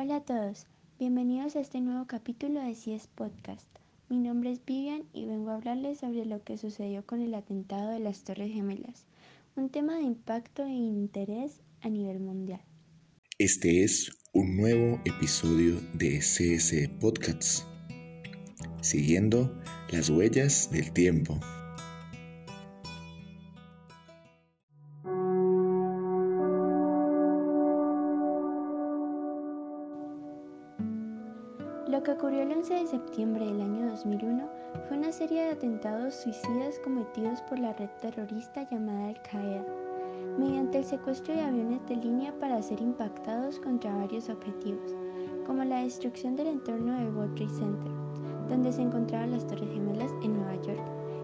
Hola a todos, bienvenidos a este nuevo capítulo de CIES Podcast. Mi nombre es Vivian y vengo a hablarles sobre lo que sucedió con el atentado de las Torres Gemelas, un tema de impacto e interés a nivel mundial. Este es un nuevo episodio de CS Podcasts, siguiendo las huellas del tiempo. Lo que ocurrió el 11 de septiembre del año 2001 fue una serie de atentados suicidas cometidos por la red terrorista llamada Al-Qaeda, mediante el secuestro de aviones de línea para ser impactados contra varios objetivos, como la destrucción del entorno del World Trade Center, donde se encontraban las Torres Gemelas en Nueva York,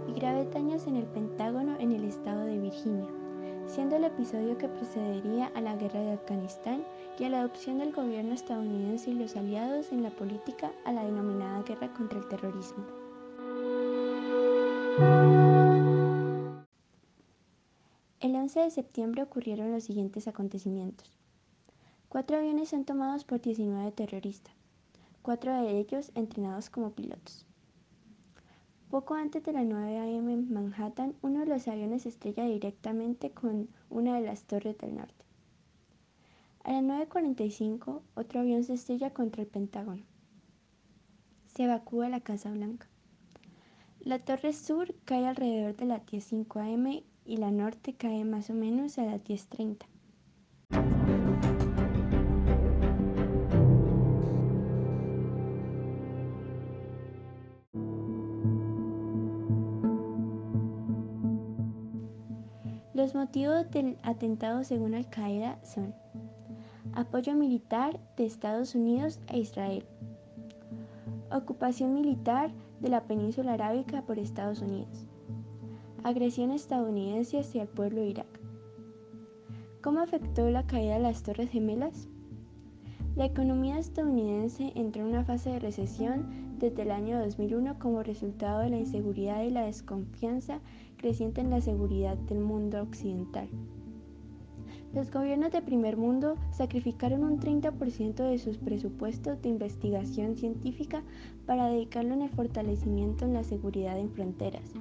y graves daños en el Pentágono en el estado de Virginia siendo el episodio que precedería a la guerra de Afganistán y a la adopción del gobierno estadounidense y los aliados en la política a la denominada guerra contra el terrorismo. El 11 de septiembre ocurrieron los siguientes acontecimientos. Cuatro aviones son tomados por 19 terroristas, cuatro de ellos entrenados como pilotos. Poco antes de las 9 a.m. en Manhattan, uno de los aviones estrella directamente con una de las torres del norte. A las 9.45, otro avión se estrella contra el Pentágono. Se evacúa la Casa Blanca. La torre sur cae alrededor de las 10.05 am y la norte cae más o menos a las 10.30. Los motivos del atentado según Al Qaeda son apoyo militar de Estados Unidos a Israel, ocupación militar de la península arábica por Estados Unidos, agresión estadounidense hacia el pueblo de Irak. ¿Cómo afectó la caída de las Torres Gemelas? La economía estadounidense entró en una fase de recesión desde el año 2001 como resultado de la inseguridad y la desconfianza creciente en la seguridad del mundo occidental. Los gobiernos de primer mundo sacrificaron un 30% de sus presupuestos de investigación científica para dedicarlo en el fortalecimiento en la seguridad en fronteras.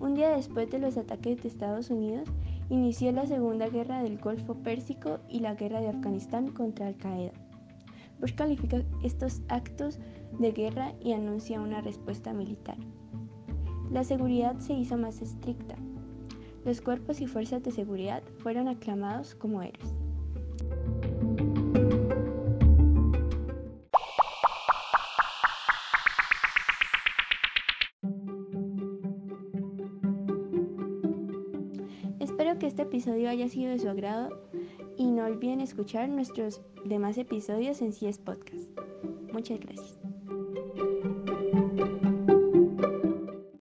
Un día después de los ataques de Estados Unidos, inició la Segunda Guerra del Golfo Pérsico y la Guerra de Afganistán contra Al-Qaeda. Bush califica estos actos de guerra y anuncia una respuesta militar. La seguridad se hizo más estricta. Los cuerpos y fuerzas de seguridad fueron aclamados como héroes. Espero que este episodio haya sido de su agrado y no olviden escuchar nuestros demás episodios en CS Podcast. Muchas gracias.